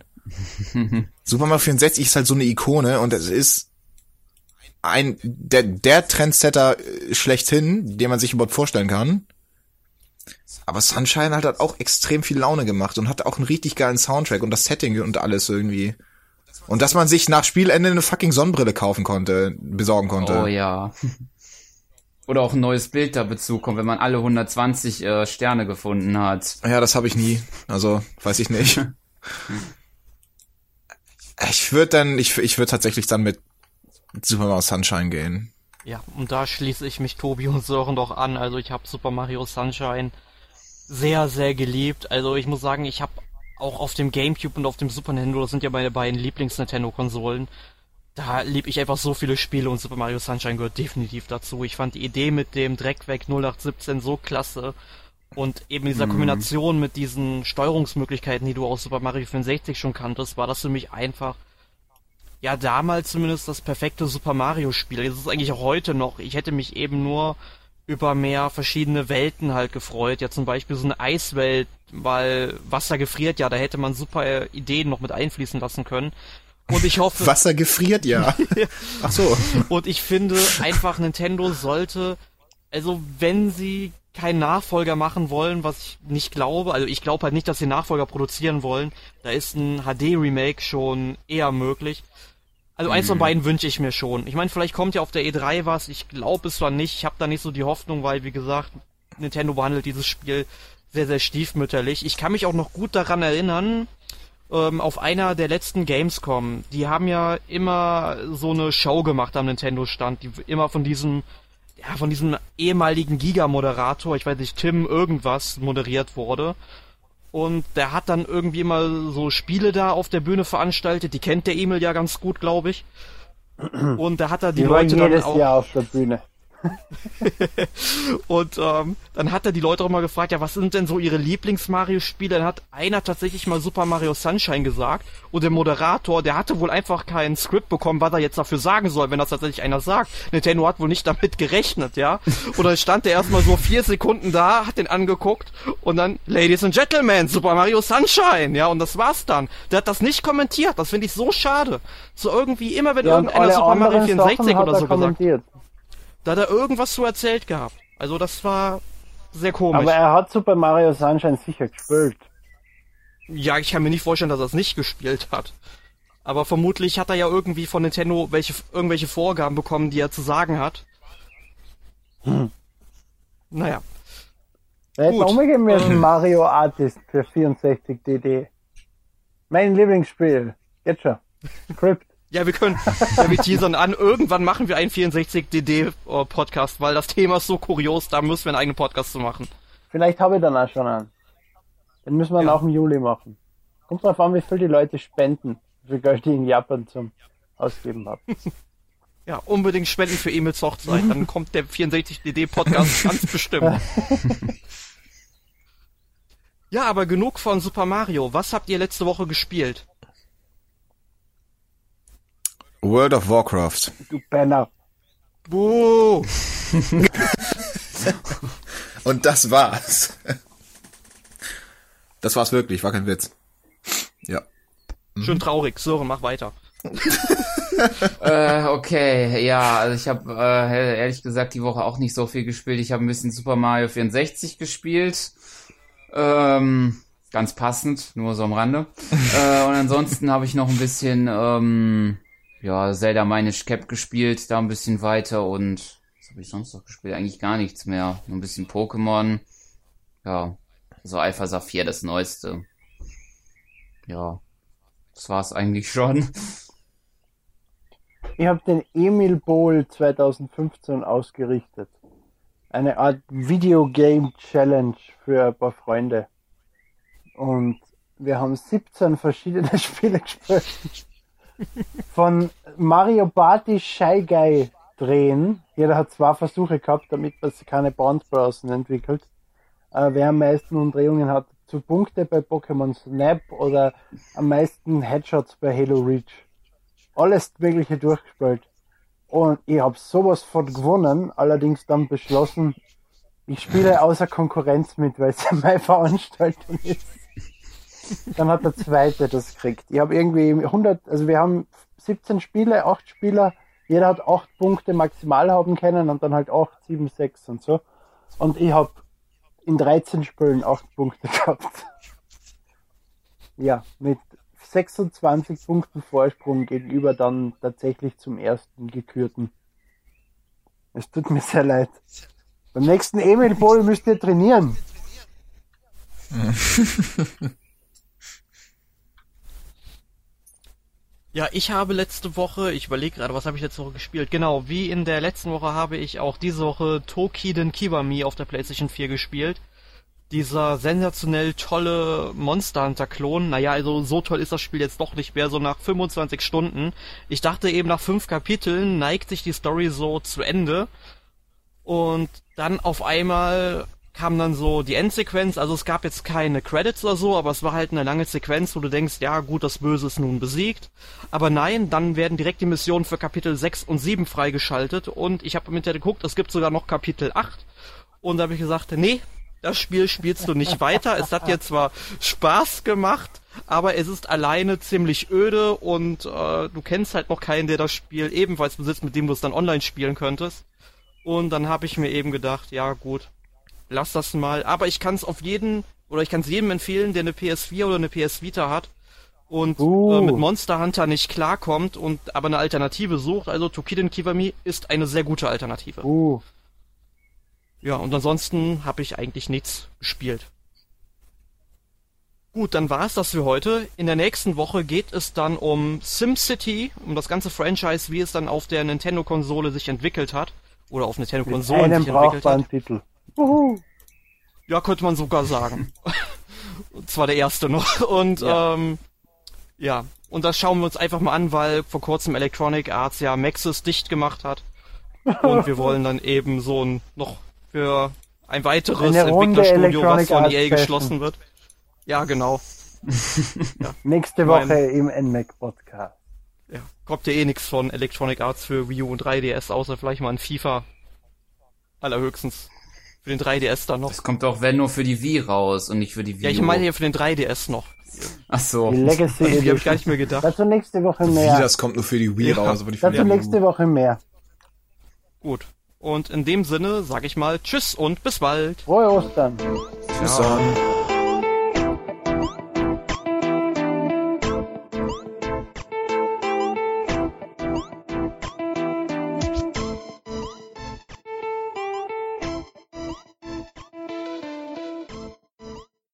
[laughs] Super Mario 64 ist halt so eine Ikone und es ist ein der der Trendsetter äh, schlechthin, den man sich überhaupt vorstellen kann. Aber Sunshine hat halt auch extrem viel Laune gemacht und hat auch einen richtig geilen Soundtrack und das Setting und alles irgendwie. Und dass man sich nach Spielende eine fucking Sonnenbrille kaufen konnte, besorgen konnte. Oh ja. Oder auch ein neues Bild da bezukommt, wenn man alle 120 äh, Sterne gefunden hat. Ja, das habe ich nie. Also, weiß ich nicht. [laughs] ich würde dann, ich, ich würde tatsächlich dann mit Super Mario Sunshine gehen. Ja, und da schließe ich mich Tobi und Sören doch an. Also ich habe Super Mario Sunshine sehr, sehr geliebt. Also ich muss sagen, ich habe auch auf dem GameCube und auf dem Super Nintendo, das sind ja meine beiden Lieblings-Nintendo-Konsolen, da lieb ich einfach so viele Spiele und Super Mario Sunshine gehört definitiv dazu. Ich fand die Idee mit dem Dreck weg 0817 so klasse. Und eben dieser Kombination mit diesen Steuerungsmöglichkeiten, die du aus Super Mario 64 schon kanntest, war das für mich einfach, ja, damals zumindest das perfekte Super Mario Spiel. Es ist eigentlich auch heute noch. Ich hätte mich eben nur über mehr verschiedene Welten halt gefreut. Ja, zum Beispiel so eine Eiswelt, weil Wasser gefriert ja, da hätte man super Ideen noch mit einfließen lassen können. Und ich hoffe. Wasser gefriert ja. [laughs] Ach so. Und ich finde einfach, Nintendo sollte, also wenn sie keinen Nachfolger machen wollen, was ich nicht glaube, also ich glaube halt nicht, dass sie Nachfolger produzieren wollen, da ist ein HD-Remake schon eher möglich. Also eins von beiden wünsche ich mir schon. Ich meine, vielleicht kommt ja auf der E3 was, ich glaube es zwar nicht, ich habe da nicht so die Hoffnung, weil wie gesagt, Nintendo behandelt dieses Spiel sehr, sehr stiefmütterlich. Ich kann mich auch noch gut daran erinnern, ähm, auf einer der letzten Gamescom, die haben ja immer so eine Show gemacht am Nintendo-Stand, die immer von diesem, ja, von diesem ehemaligen Giga-Moderator, ich weiß nicht, Tim irgendwas, moderiert wurde. Und der hat dann irgendwie immer so Spiele da auf der Bühne veranstaltet, die kennt der Emil ja ganz gut, glaube ich. Und da hat er die, Die Leute dann auch... Jahr auf der Bühne. [laughs] Und ähm, dann hat er die Leute auch mal gefragt, ja, was sind denn so ihre Lieblings-Mario-Spiele? Dann hat einer tatsächlich mal Super Mario Sunshine gesagt. Und der Moderator, der hatte wohl einfach kein Skript bekommen, was er jetzt dafür sagen soll, wenn das tatsächlich einer sagt. Nintendo hat wohl nicht damit gerechnet, ja. [laughs] Und dann stand er erstmal so vier Sekunden da, hat den angeguckt und dann, Ladies and Gentlemen, Super Mario Sunshine, ja, und das war's dann. Der hat das nicht kommentiert, das finde ich so schade. So irgendwie immer, wenn Ja, irgendeiner Super Mario anderen 64 Sachen hat oder er so gesagt. Da hat er irgendwas zu erzählt gehabt. Also das war sehr komisch. Aber er hat Super Mario Sunshine sicher gespielt. ja, ich kann mir nicht vorstellen, dass er es nicht gespielt hat. Aber vermutlich hat er ja irgendwie von Nintendo welche, irgendwelche Vorgaben bekommen, die er zu sagen hat. Naja. Er hätte müssen Ähm. Mario Artist für 64 DD. Mein Lieblingsspiel. Jetzt schon. Crypt. Ja, wir können, ja, wir teasern an, irgendwann machen wir einen 64DD-Podcast, weil das Thema ist so kurios, da müssen wir einen eigenen Podcast zu machen. Vielleicht habe ich dann auch schon einen. Den müssen wir dann Ja. auch im Juli machen. Kommt drauf an, wie viel die Leute spenden, wie viel Geld ich in Japan zum Ausgeben habe. [laughs] Ja, unbedingt spenden für Emils Hochzeit, dann kommt der 64DD-Podcast ganz [laughs] bestimmt. [laughs] Ja, aber genug von Super Mario. Was habt ihr letzte Woche gespielt? World of Warcraft. Du Penner. Buh! [laughs] Und das war's. Das war's wirklich, war kein Witz. Ja. Schön traurig. Sören, mach weiter. [laughs] Äh, okay, ja, also ich habe äh, ehrlich gesagt die Woche auch nicht so viel gespielt. Ich habe ein bisschen Super Mario 64 gespielt. Ähm, ganz passend, nur so am Rande. [laughs] äh, und ansonsten habe ich noch ein bisschen ähm, ja, Zelda Minish Cap gespielt, da ein bisschen weiter und was habe ich sonst noch gespielt? Eigentlich gar nichts mehr. Nur ein bisschen Pokémon. Ja, so Alpha Saphir, das Neueste. Ja, das war's eigentlich schon. [laughs] Ich habe den Emil Bowl 2015 ausgerichtet. Eine Art Videogame Challenge für ein paar Freunde. Und wir haben 17 verschiedene [laughs] Spiele gespielt. Von Mario Party Shy Guy drehen. Jeder hat zwei Versuche gehabt, damit man keine Boundblasen entwickelt. Äh, wer am meisten Umdrehungen hat, zu Punkte bei Pokémon Snap oder am meisten Headshots bei Halo Reach alles Mögliche durchgespielt. Und ich habe sowas von gewonnen, allerdings dann beschlossen, ich spiele außer Konkurrenz mit, weil es ja [laughs] meine Veranstaltung ist. Dann hat der zweite das gekriegt. Ich habe irgendwie 100, also wir haben 17 Spiele, 8 Spieler, jeder hat 8 Punkte maximal haben können und dann halt 8, 7, 6 und so. Und ich habe in 13 Spielen 8 Punkte [laughs] gehabt. Ja, mit 26 Punkten Vorsprung gegenüber dann tatsächlich zum ersten gekürten. Es tut mir sehr leid. Beim nächsten Emil Bowl müsst ihr trainieren. [laughs] Ja, ich habe letzte Woche, ich überlege gerade, was habe ich letzte Woche gespielt? Genau, wie in der letzten Woche habe ich auch diese Woche Tokiden Kiwami auf der PlayStation 4 gespielt. Dieser sensationell tolle Monster Hunter Klon. Naja, also so toll ist das Spiel jetzt doch nicht mehr, so nach 25 Stunden. Ich dachte eben nach fünf Kapiteln neigt sich die Story so zu Ende. Und dann auf einmal kam dann so die Endsequenz, also es gab jetzt keine Credits oder so, aber es war halt eine lange Sequenz, wo du denkst, ja gut, das Böse ist nun besiegt. Aber nein, dann werden direkt die Missionen für Kapitel 6 und 7 freigeschaltet und ich habe mit der geguckt, es gibt sogar noch Kapitel 8 und da habe ich gesagt, nee, das Spiel spielst du nicht weiter. Es hat dir zwar Spaß gemacht, aber es ist alleine ziemlich öde und äh, du kennst halt noch keinen, der das Spiel ebenfalls besitzt, mit dem du es dann online spielen könntest. Und dann habe ich mir eben gedacht, ja gut, lass das mal. Aber ich kann es auf jeden, oder ich kann es jedem empfehlen, der eine PS4 oder eine PS Vita hat und Uh. äh, mit Monster Hunter nicht klarkommt und aber eine Alternative sucht. Also Tokiden Kiwami ist eine sehr gute Alternative. Uh, Ja, und ansonsten habe ich eigentlich nichts gespielt. Gut, dann war es das für heute. In der nächsten Woche geht es dann um SimCity, um das ganze Franchise, wie es dann auf der Nintendo-Konsole sich entwickelt hat. Oder auf Nintendo-Konsolen einem sich entwickelt hat. Titel. Uhu. Ja, könnte man sogar sagen. Und [laughs] zwar der erste noch. Und Ja. ähm, ja, und das schauen wir uns einfach mal an, weil vor kurzem Electronic Arts ja Maxis dicht gemacht hat. Und wir wollen dann eben so ein, noch für ein weiteres Entwicklerstudio, was von EA geschlossen wird. Ja, genau. [laughs] Nächste Mein- Woche im NMAC Podcast. Ja. Kommt ja eh nix von Electronic Arts für Wii U und 3DS, außer vielleicht mal ein FIFA. Allerhöchstens. Für den 3DS dann noch. Das kommt doch, wenn nur für die Wii raus und nicht für die Wii Ja, ich meine hier für den 3DS noch. Ach so. Die Legacy Die habe ich gar Edition. nicht mehr gedacht. Dazu nächste Woche Wie, mehr. das kommt nur für die Wii Ja. raus, aber die für die Dazu nächste Woche mehr. Gut. Und in dem Sinne sage ich mal Tschüss und bis bald. Frohe Ostern. Tschüss dann.